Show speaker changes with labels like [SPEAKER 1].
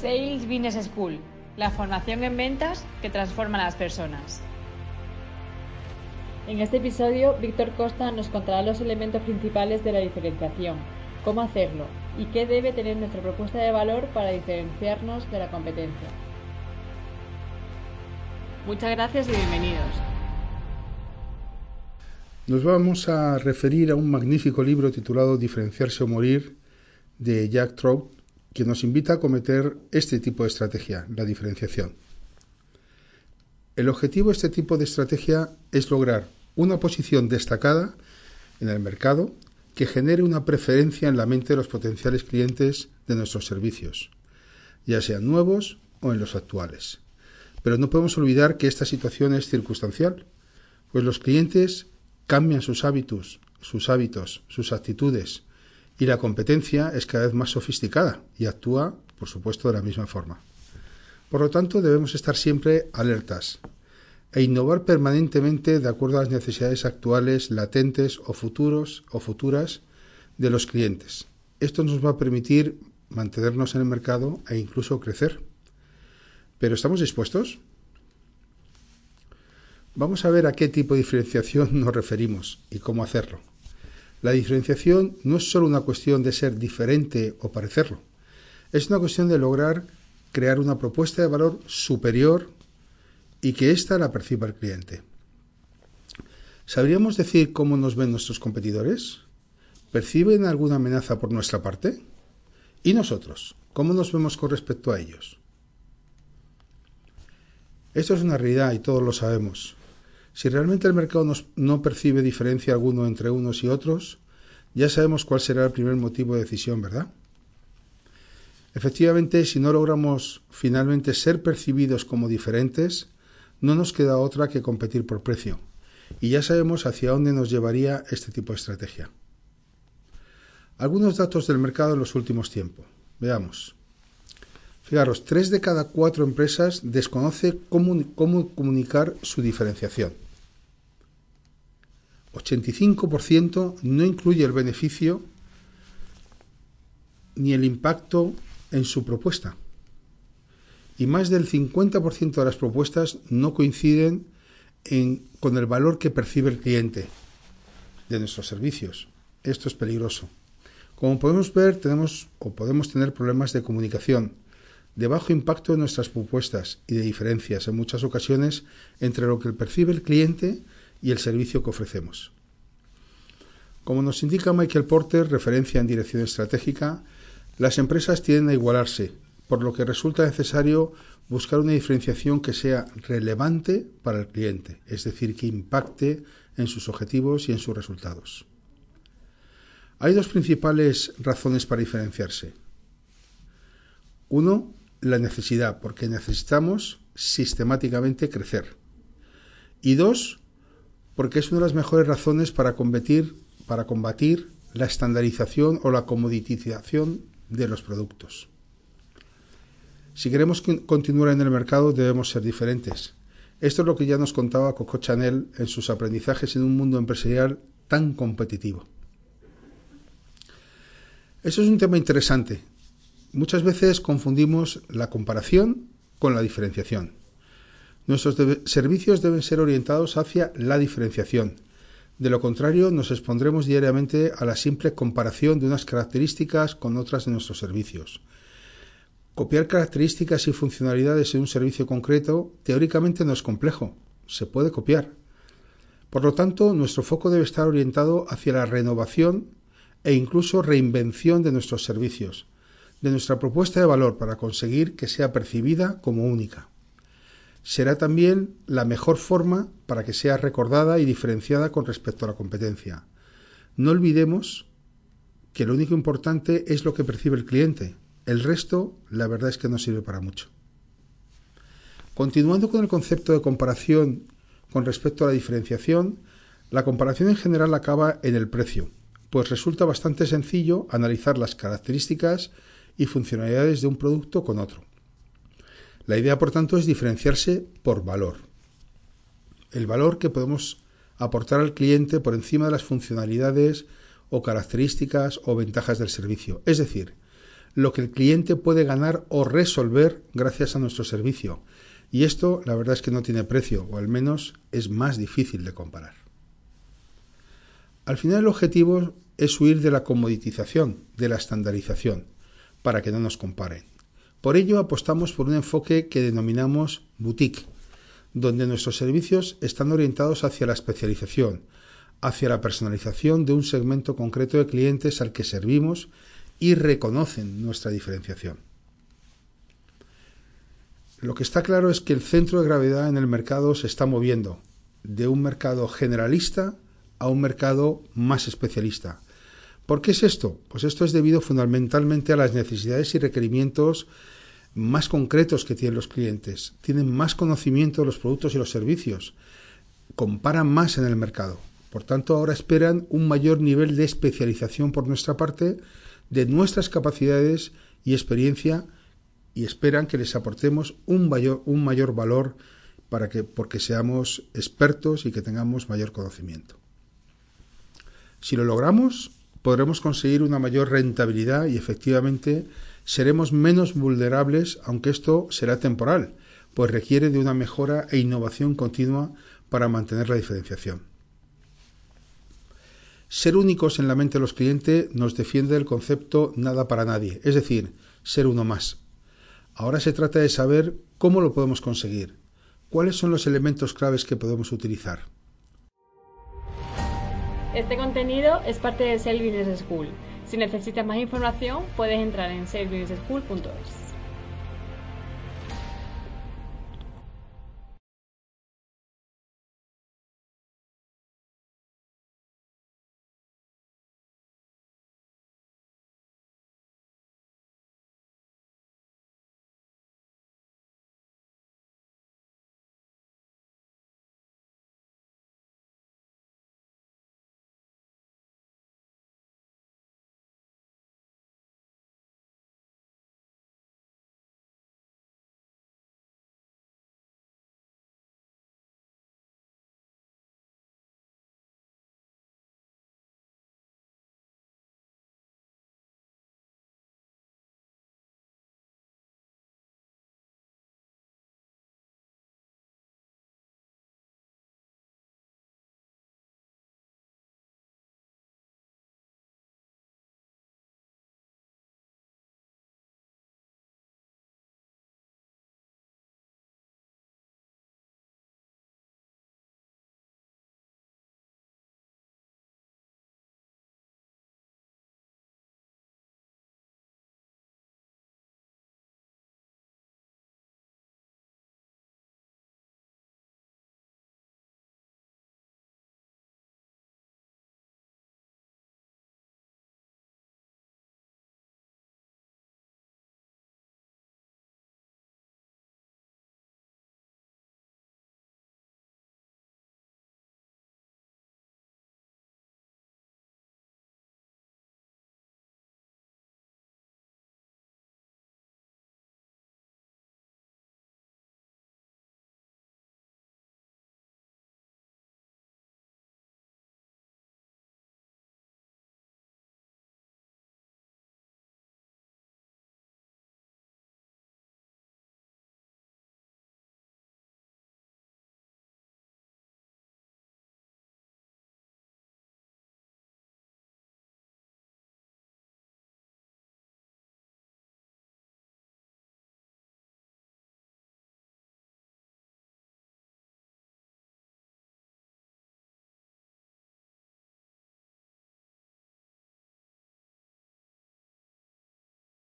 [SPEAKER 1] Sales Business School, la formación en ventas que transforma a las personas. En este episodio, Víctor Costa nos contará los elementos principales de la diferenciación, cómo hacerlo y qué debe tener nuestra propuesta de valor para diferenciarnos de la competencia. Muchas gracias y bienvenidos.
[SPEAKER 2] Nos vamos a referir a un magnífico libro titulado Diferenciarse o Morir de Jack Trout, que nos invita a cometer este tipo de estrategia, la diferenciación. El objetivo de este tipo de estrategia es lograr una posición destacada en el mercado que genere una preferencia en la mente de los potenciales clientes de nuestros servicios, ya sean nuevos o en los actuales. Pero no podemos olvidar que esta situación es circunstancial, pues los clientes cambian sus hábitos, sus hábitos, sus actitudes, y la competencia es cada vez más sofisticada y actúa, por supuesto, de la misma forma. Por lo tanto, debemos estar siempre alertas e innovar permanentemente de acuerdo a las necesidades actuales, latentes o futuros o futuras de los clientes. Esto nos va a permitir mantenernos en el mercado e incluso crecer. Pero ¿estamos dispuestos? Vamos a ver a qué tipo de diferenciación nos referimos y cómo hacerlo. La diferenciación no es solo una cuestión de ser diferente o parecerlo, es una cuestión de lograr crear una propuesta de valor superior y que ésta la perciba el cliente. ¿Sabríamos decir cómo nos ven nuestros competidores? ¿Perciben alguna amenaza por nuestra parte? ¿Y nosotros? ¿Cómo nos vemos con respecto a ellos? Esto es una realidad y todos lo sabemos. Si realmente el mercado no percibe diferencia alguno entre unos y otros, ya sabemos cuál será el primer motivo de decisión, ¿verdad? Efectivamente, si no logramos finalmente ser percibidos como diferentes, no nos queda otra que competir por precio. Y ya sabemos hacia dónde nos llevaría este tipo de estrategia. Algunos datos del mercado en los últimos tiempos. Veamos. Fijaros, tres de cada cuatro empresas desconoce cómo comunicar su diferenciación. 85% no incluye el beneficio ni el impacto en su propuesta. Y más del 50% de las propuestas no coinciden con el valor que percibe el cliente de nuestros servicios. Esto es peligroso. Como podemos ver, tenemos o podemos tener problemas de comunicación, de bajo impacto en nuestras propuestas y de diferencias en muchas ocasiones entre lo que percibe el cliente y el servicio que ofrecemos. Como nos indica Michael Porter, referencia en dirección estratégica, las empresas tienden a igualarse, por lo que resulta necesario buscar una diferenciación que sea relevante para el cliente, es decir, que impacte en sus objetivos y en sus resultados. Hay dos principales razones para diferenciarse. Uno, la necesidad, porque necesitamos sistemáticamente crecer. Y dos, porque es una de las mejores razones para combatir, la estandarización o la comoditización de los productos. Si queremos continuar en el mercado debemos ser diferentes. Esto es lo que ya nos contaba Coco Chanel en sus aprendizajes en un mundo empresarial tan competitivo. Eso es un tema interesante, Muchas veces confundimos la comparación con la diferenciación. Nuestros servicios deben ser orientados hacia la diferenciación. De lo contrario, nos expondremos diariamente a la simple comparación de unas características con otras de nuestros servicios. Copiar características y funcionalidades en un servicio concreto teóricamente no es complejo, se puede copiar. Por lo tanto, nuestro foco debe estar orientado hacia la renovación e incluso reinvención de nuestros servicios de nuestra propuesta de valor para conseguir que sea percibida como única. Será también la mejor forma para que sea recordada y diferenciada con respecto a la competencia. No olvidemos que lo único importante es lo que percibe el cliente. El resto, la verdad es que no sirve para mucho. Continuando con el concepto de comparación con respecto a la diferenciación, la comparación en general acaba en el precio, pues resulta bastante sencillo analizar las características y funcionalidades de un producto con otro. La idea, por tanto, es diferenciarse por valor. El valor que podemos aportar al cliente por encima de las funcionalidades o características o ventajas del servicio. Es decir, lo que el cliente puede ganar o resolver gracias a nuestro servicio. Y esto la verdad es que no tiene precio, o al menos es más difícil de comparar. Al final el objetivo es huir de la comoditización, de la estandarización, para que no nos comparen. Por ello apostamos por un enfoque que denominamos boutique, donde nuestros servicios están orientados hacia la especialización, hacia la personalización de un segmento concreto de clientes al que servimos y reconocen nuestra diferenciación. Lo que está claro es que el centro de gravedad en el mercado se está moviendo de un mercado generalista a un mercado más especialista. ¿Por qué es esto? Pues esto es debido fundamentalmente a las necesidades y requerimientos más concretos que tienen los clientes. Tienen más conocimiento de los productos y los servicios. Comparan más en el mercado. Por tanto, ahora esperan un mayor nivel de especialización por nuestra parte de nuestras capacidades y experiencia y esperan que les aportemos un mayor, un mayor valor para que, porque seamos expertos y que tengamos mayor conocimiento. Si lo logramos, podremos conseguir una mayor rentabilidad y efectivamente seremos menos vulnerables, aunque esto será temporal, pues requiere de una mejora e innovación continua para mantener la diferenciación. Ser únicos en la mente de los clientes nos defiende del concepto nada para nadie, es decir, ser uno más. Ahora se trata de saber cómo lo podemos conseguir, cuáles son los elementos claves que podemos utilizar.
[SPEAKER 1] Este contenido es parte de Sales Business School. Si necesitas más información, puedes entrar en salesbusinessschool.es.